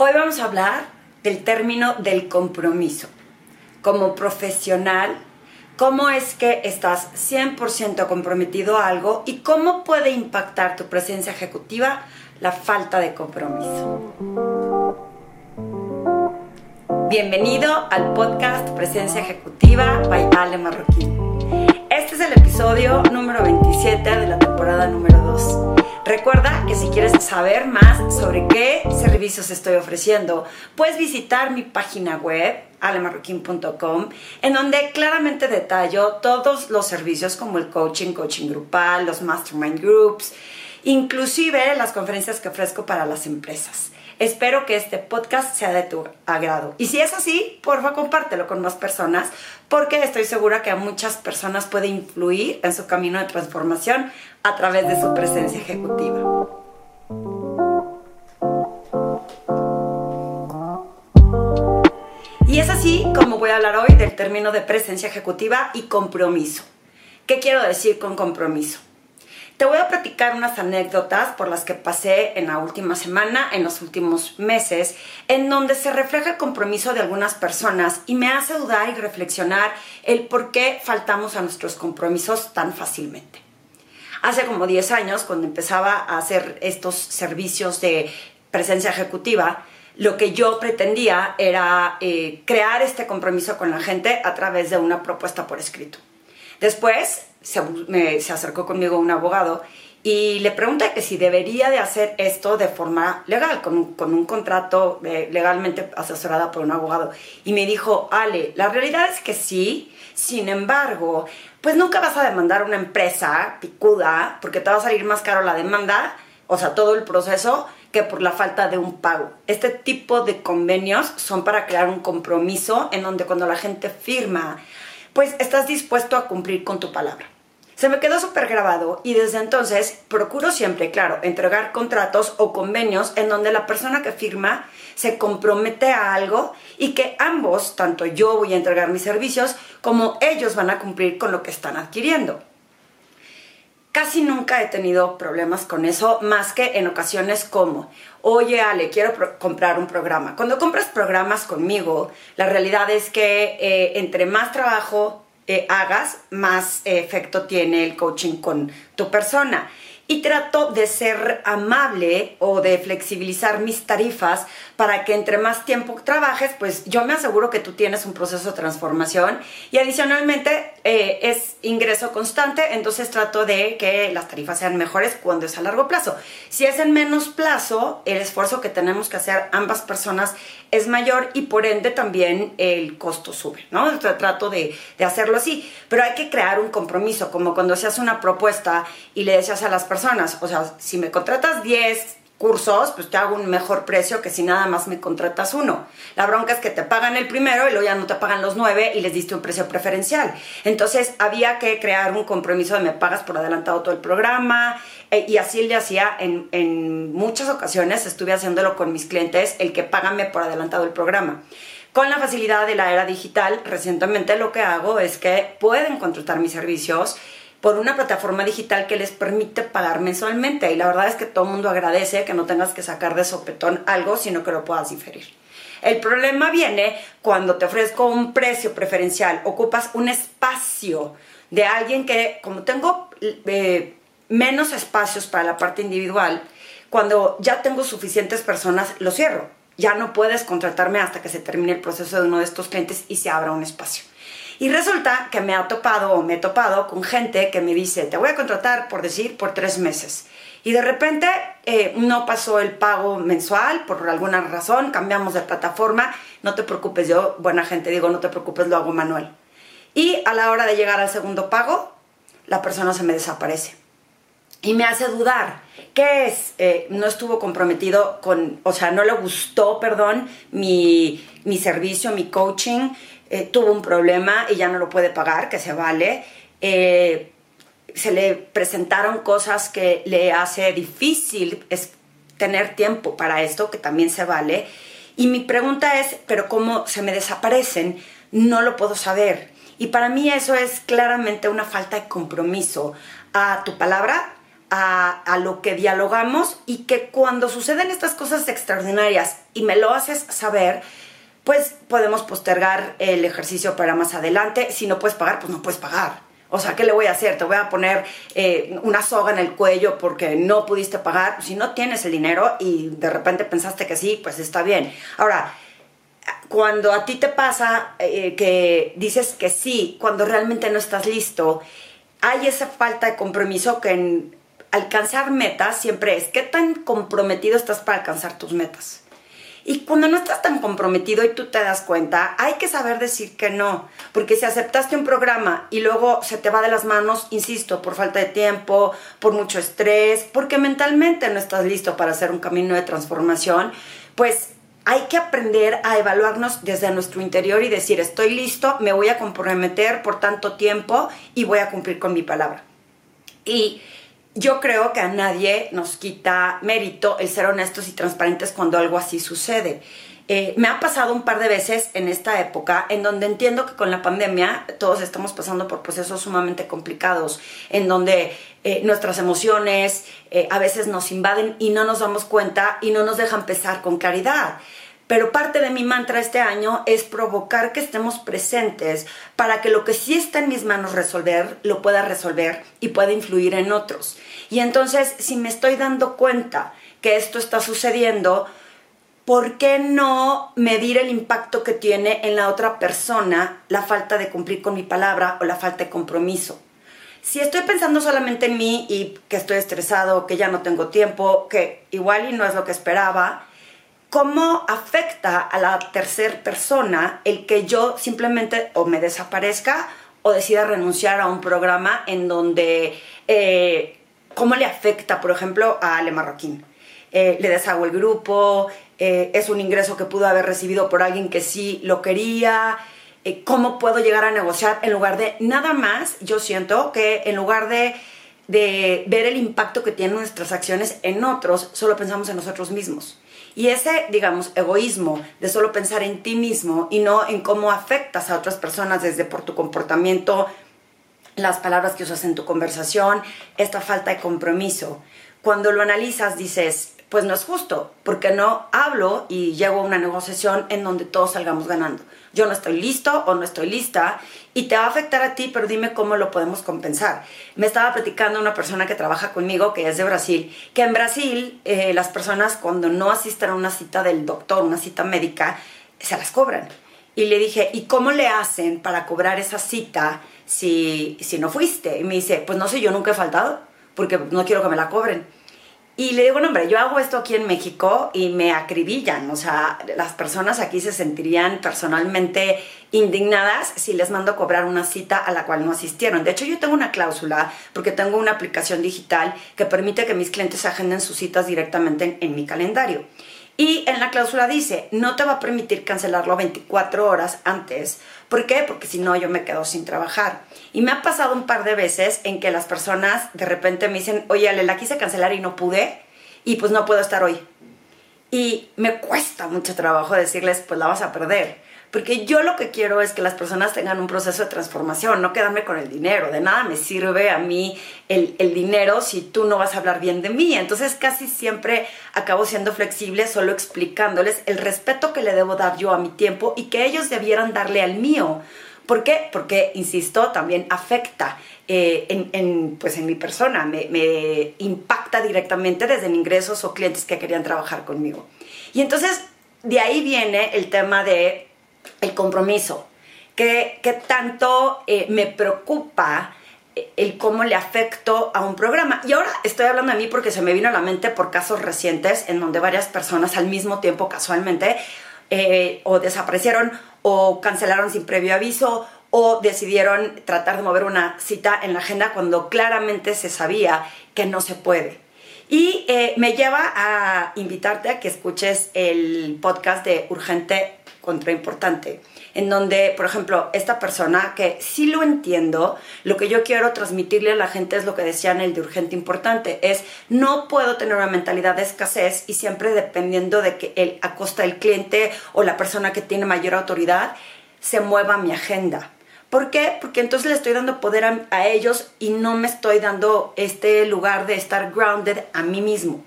Hoy vamos a hablar del término del compromiso. Como profesional, cómo es que estás 100% comprometido a algo y cómo puede impactar tu presencia ejecutiva la falta de compromiso. Bienvenido al podcast Presencia Ejecutiva by Ale Marroquín. Este es el episodio número 27 de la temporada número 2. Recuerda que si quieres saber más sobre qué servicios estoy ofreciendo, puedes visitar mi página web alemarroquín.com, en donde claramente detallo todos los servicios como el coaching, coaching grupal, los mastermind groups, inclusive las conferencias que ofrezco para las empresas. Espero que este podcast sea de tu agrado. Y si es así, porfa, compártelo con más personas, porque estoy segura que a muchas personas puede influir en su camino de transformación a través de su presencia ejecutiva. Y es así como voy a hablar hoy del término de presencia ejecutiva y compromiso. ¿Qué quiero decir con compromiso? Te voy a platicar unas anécdotas por las que pasé en la última semana, en los últimos meses, en donde se refleja el compromiso de algunas personas y me hace dudar y reflexionar el por qué faltamos a nuestros compromisos tan fácilmente. Hace como 10 años, cuando empezaba a hacer estos servicios de presencia ejecutiva, lo que yo pretendía era eh, crear este compromiso con la gente a través de una propuesta por escrito. Después se, se acercó conmigo un abogado y le pregunté que si debería de hacer esto de forma legal, con un, con un contrato eh, legalmente asesorada por un abogado. Y me dijo, Ale, la realidad es que sí, sin embargo, pues nunca vas a demandar a una empresa picuda porque te va a salir más caro la demanda, o sea, todo el proceso, que por la falta de un pago. Este tipo de convenios son para crear un compromiso en donde cuando la gente firma pues estás dispuesto a cumplir con tu palabra. Se me quedó súper grabado y desde entonces procuro siempre, claro, entregar contratos o convenios en donde la persona que firma se compromete a algo y que ambos, tanto yo voy a entregar mis servicios como ellos van a cumplir con lo que están adquiriendo. Casi nunca he tenido problemas con eso, más que en ocasiones como, oye Ale, quiero comprar un programa. Cuando compras programas conmigo, la realidad es que eh, entre más trabajo eh, hagas, más efecto tiene el coaching con tu persona y trato de ser amable o de flexibilizar mis tarifas para que entre más tiempo trabajes, pues yo me aseguro que tú tienes un proceso de transformación y adicionalmente eh, es ingreso constante, entonces trato de que las tarifas sean mejores cuando es a largo plazo. Si es en menos plazo, el esfuerzo que tenemos que hacer ambas personas es mayor y por ende también el costo sube, ¿no? Entonces, trato de, de hacerlo así, pero hay que crear un compromiso, como cuando se hace una propuesta y le decías a las personas, o sea, si me contratas 10 cursos, pues te hago un mejor precio que si nada más me contratas uno. La bronca es que te pagan el primero y luego ya no te pagan los nueve y les diste un precio preferencial. Entonces había que crear un compromiso de me pagas por adelantado todo el programa eh, y así le hacía en, en muchas ocasiones, estuve haciéndolo con mis clientes, el que págame por adelantado el programa. Con la facilidad de la era digital, recientemente lo que hago es que pueden contratar mis servicios por una plataforma digital que les permite pagar mensualmente. Y la verdad es que todo el mundo agradece que no tengas que sacar de sopetón algo, sino que lo puedas diferir. El problema viene cuando te ofrezco un precio preferencial, ocupas un espacio de alguien que, como tengo eh, menos espacios para la parte individual, cuando ya tengo suficientes personas, lo cierro. Ya no puedes contratarme hasta que se termine el proceso de uno de estos clientes y se abra un espacio. Y resulta que me ha topado o me he topado con gente que me dice, te voy a contratar, por decir, por tres meses. Y de repente eh, no pasó el pago mensual por alguna razón, cambiamos de plataforma, no te preocupes, yo, buena gente, digo, no te preocupes, lo hago manual. Y a la hora de llegar al segundo pago, la persona se me desaparece. Y me hace dudar, ¿qué es? Eh, no estuvo comprometido con, o sea, no le gustó, perdón, mi, mi servicio, mi coaching, eh, tuvo un problema y ya no lo puede pagar, que se vale. Eh, se le presentaron cosas que le hace difícil es tener tiempo para esto, que también se vale. Y mi pregunta es, pero ¿cómo se me desaparecen? No lo puedo saber. Y para mí eso es claramente una falta de compromiso a tu palabra, a, a, lo que dialogamos y que cuando suceden estas cosas extraordinarias y me lo haces saber, pues podemos postergar el ejercicio para más adelante. Si no puedes pagar, pues no puedes pagar. O sea, ¿qué le voy a hacer? Te voy a poner eh, una soga en el cuello porque no pudiste pagar. Si no tienes el dinero y de repente pensaste que sí, pues está bien. Ahora, cuando a ti te pasa eh, que dices que sí, cuando realmente no estás listo, hay esa falta de compromiso que en alcanzar metas siempre es, ¿qué tan comprometido estás para alcanzar tus metas? Y cuando no estás tan comprometido y tú te das cuenta, hay que saber decir que no. Porque si aceptaste un programa y luego se te va de las manos, insisto, por falta de tiempo, por mucho estrés, porque mentalmente no estás listo para hacer un camino de transformación, pues hay que aprender a evaluarnos desde nuestro interior y decir, estoy listo, me voy a comprometer por tanto tiempo y voy a cumplir con mi palabra. Y yo creo que a nadie nos quita mérito el ser honestos y transparentes cuando algo así sucede. Eh, me ha pasado un par de veces en esta época en donde entiendo que con la pandemia todos estamos pasando por procesos sumamente complicados, en donde eh, nuestras emociones eh, a veces nos invaden y no nos damos cuenta y no nos dejan pensar con claridad. Pero parte de mi mantra este año es provocar que estemos presentes para que lo que sí está en mis manos resolver, lo pueda resolver y pueda influir en otros. Y entonces, si me estoy dando cuenta que esto está sucediendo, ¿por qué no medir el impacto que tiene en la otra persona la falta de cumplir con mi palabra o la falta de compromiso? Si estoy pensando solamente en mí y que estoy estresado, que ya no tengo tiempo, que igual y no es lo que esperaba, cómo afecta a la tercera persona el que yo simplemente o me desaparezca o decida renunciar a un programa en donde, eh, cómo le afecta, por ejemplo, a Ale Marroquín. Eh, le deshago el grupo, eh, es un ingreso que pudo haber recibido por alguien que sí lo quería, cómo puedo llegar a negociar en lugar de nada más, yo siento que en lugar de, de ver el impacto que tienen nuestras acciones en otros, solo pensamos en nosotros mismos. Y ese, digamos, egoísmo de solo pensar en ti mismo y no en cómo afectas a otras personas desde por tu comportamiento, las palabras que usas en tu conversación, esta falta de compromiso. Cuando lo analizas dices, pues no es justo, porque no hablo y llego a una negociación en donde todos salgamos ganando. Yo no estoy listo o no estoy lista y te va a afectar a ti, pero dime cómo lo podemos compensar. Me estaba platicando una persona que trabaja conmigo, que es de Brasil, que en Brasil eh, las personas cuando no asisten a una cita del doctor, una cita médica, se las cobran. Y le dije, ¿y cómo le hacen para cobrar esa cita si, si no fuiste? Y me dice, pues no sé, yo nunca he faltado, porque no quiero que me la cobren. Y le digo, no, hombre, yo hago esto aquí en México y me acribillan. O sea, las personas aquí se sentirían personalmente indignadas si les mando cobrar una cita a la cual no asistieron. De hecho, yo tengo una cláusula porque tengo una aplicación digital que permite que mis clientes agenden sus citas directamente en, mi calendario. Y en la cláusula dice, no te va a permitir cancelarlo 24 horas antes. ¿Por qué? Porque si no, yo me quedo sin trabajar. Y me ha pasado un par de veces en que las personas de repente me dicen, oye, Ale, la quise cancelar y no pude, y pues no puedo estar hoy. Y me cuesta mucho trabajo decirles, pues la vas a perder. Porque yo lo que quiero es que las personas tengan un proceso de transformación, no quedarme con el dinero. De nada me sirve a mí el, el, dinero si tú no vas a hablar bien de mí. Entonces casi siempre acabo siendo flexible, solo explicándoles el respeto que le debo dar yo a mi tiempo y que ellos debieran darle al mío. ¿Por qué? Porque, insisto, también afecta eh, en, en, pues en mi persona, me, me impacta directamente desde ingresos o clientes que querían trabajar conmigo. Y entonces de ahí viene el tema de el compromiso, que, tanto eh, me preocupa eh, el cómo le afecto a un programa. Y ahora estoy hablando de mí porque se me vino a la mente por casos recientes en donde varias personas al mismo tiempo casualmente eh, o desaparecieron o cancelaron sin previo aviso o decidieron tratar de mover una cita en la agenda cuando claramente se sabía que no se puede. Y me lleva a invitarte a que escuches el podcast de Urgente contraimportante, en donde, por ejemplo, esta persona que sí lo entiendo, lo que yo quiero transmitirle a la gente es lo que decían el de urgente importante, es no puedo tener una mentalidad de escasez y siempre dependiendo de que el, a costa del cliente o la persona que tiene mayor autoridad se mueva mi agenda ¿Por qué? Porque entonces le estoy dando poder a, ellos y no me estoy dando este lugar de estar grounded a mí mismo.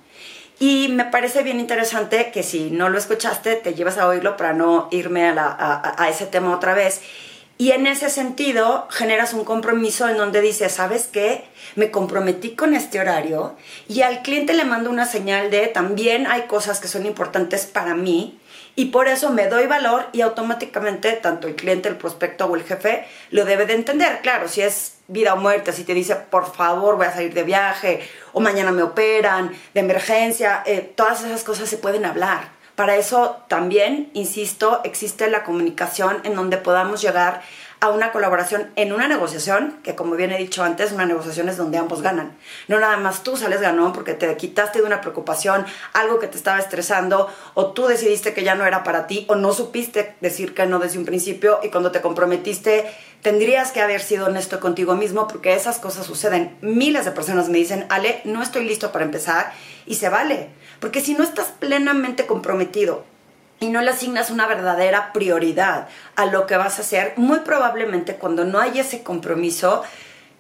Y me parece bien interesante que si no lo escuchaste, te llevas a oírlo para no irme a, la, a, ese tema otra vez. Y en ese sentido generas un compromiso en donde dices, ¿sabes qué? Me comprometí con este horario y al cliente le mando una señal de también hay cosas que son importantes para mí y por eso me doy valor y automáticamente tanto el cliente, el prospecto o el jefe lo debe de entender. Claro, si es vida o muerte, si te dice, por favor, voy a salir de viaje o mañana me operan, de emergencia, eh, todas esas cosas se pueden hablar para eso también, insisto, existe la comunicación en donde podamos llegar a una colaboración en una negociación, que como bien he dicho antes, una negociación es donde ambos ganan. No nada más tú sales ganón porque te quitaste de una preocupación, algo que te estaba estresando, o tú decidiste que ya no era para ti, o no supiste decir que no desde un principio, y cuando te comprometiste, tendrías que haber sido honesto contigo mismo, porque esas cosas suceden. Miles de personas me dicen, Ale, no estoy listo para empezar, y se vale. Porque si no estás plenamente comprometido y no le asignas una verdadera prioridad a lo que vas a hacer, muy probablemente cuando no hay ese compromiso,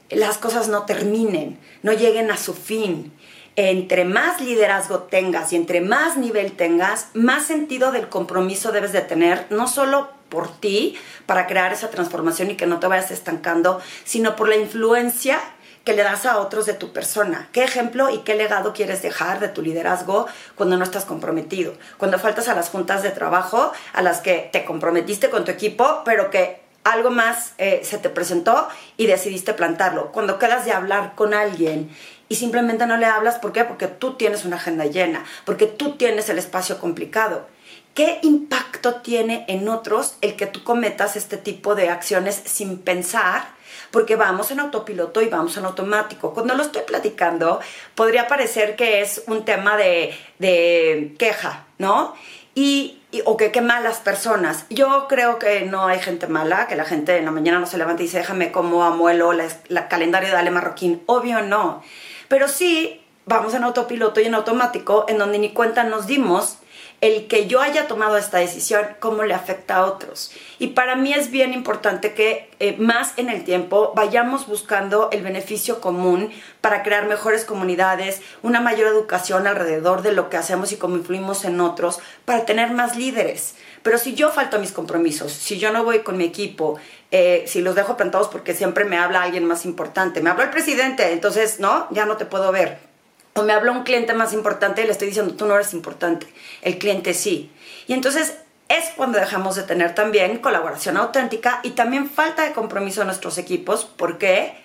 las cosas no terminen, no lleguen a su fin. Entre más liderazgo tengas y entre más nivel tengas, más sentido del compromiso debes de tener, no solo por ti, para crear esa transformación y que no te vayas estancando, sino por la influencia que le das a otros de tu persona. ¿Qué ejemplo y qué legado quieres dejar de tu liderazgo cuando no estás comprometido? Cuando faltas a las juntas de trabajo a las que te comprometiste con tu equipo, pero que algo más eh, se te presentó y decidiste plantarlo. Cuando quedas de hablar con alguien y simplemente no le hablas, ¿por qué? Porque tú tienes una agenda llena, porque tú tienes el espacio complicado. ¿Qué impacto tiene en otros el que tú cometas este tipo de acciones sin pensar? Porque vamos en autopiloto y vamos en automático. Cuando lo estoy platicando, podría parecer que es un tema de, de queja, ¿no? Y, o que qué malas personas. Yo creo que no hay gente mala, que la gente en la mañana no se levanta y dice, déjame como amuelo la, la calendario de Ale Marroquín. Obvio no. Pero sí, vamos en autopiloto y en automático, en donde ni cuenta nos dimos el que yo haya tomado esta decisión, cómo le afecta a otros. Y para mí es bien importante que eh, más en el tiempo vayamos buscando el beneficio común para crear mejores comunidades, una mayor educación alrededor de lo que hacemos y cómo influimos en otros, para tener más líderes. Pero si yo falto a mis compromisos, si yo no voy con mi equipo, eh, si los dejo plantados porque siempre me habla alguien más importante, me habla el presidente, entonces, no, ya no te puedo ver o me habla un cliente más importante y le estoy diciendo, tú no eres importante, el cliente sí. Y entonces es cuando dejamos de tener también colaboración auténtica y también falta de compromiso en nuestros equipos. ¿Por qué?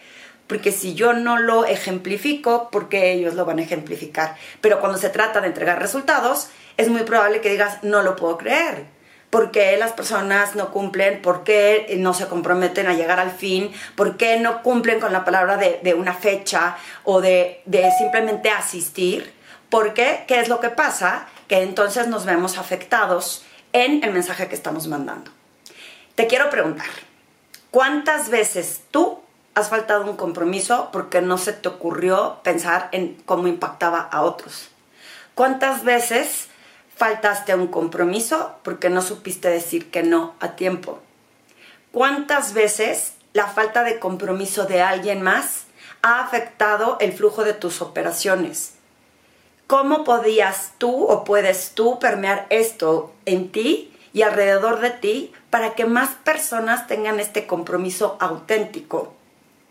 Porque si yo no lo ejemplifico, porque ellos lo van a ejemplificar. Pero cuando se trata de entregar resultados, es muy probable que digas, no lo puedo creer por qué las personas no cumplen, por qué no se comprometen a llegar al fin, por qué no cumplen con la palabra de, una fecha o de, de, simplemente asistir. ¿Por qué? ¿Qué es lo que pasa? Que entonces nos vemos afectados en el mensaje que estamos mandando. Te quiero preguntar, ¿cuántas veces tú has faltado un compromiso porque no se te ocurrió pensar en cómo impactaba a otros? ¿Cuántas veces faltaste a un compromiso porque no supiste decir que no a tiempo. ¿Cuántas veces la falta de compromiso de alguien más ha afectado el flujo de tus operaciones? ¿Cómo podías tú o puedes tú permear esto en ti y alrededor de ti para que más personas tengan este compromiso auténtico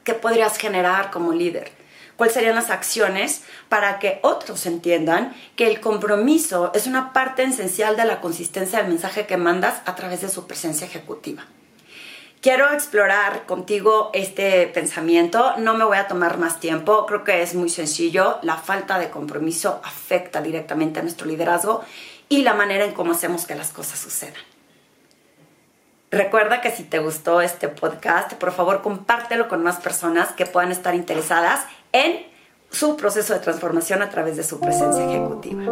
que podrías generar como líder? Cuáles serían las acciones para que otros entiendan que el compromiso es una parte esencial de la consistencia del mensaje que mandas a través de su presencia ejecutiva. Quiero explorar contigo este pensamiento, no me voy a tomar más tiempo, creo que es muy sencillo, la falta de compromiso afecta directamente a nuestro liderazgo y la manera en cómo hacemos que las cosas sucedan. Recuerda que si te gustó este podcast, por favor compártelo con más personas que puedan estar interesadas en su proceso de transformación a través de su presencia ejecutiva.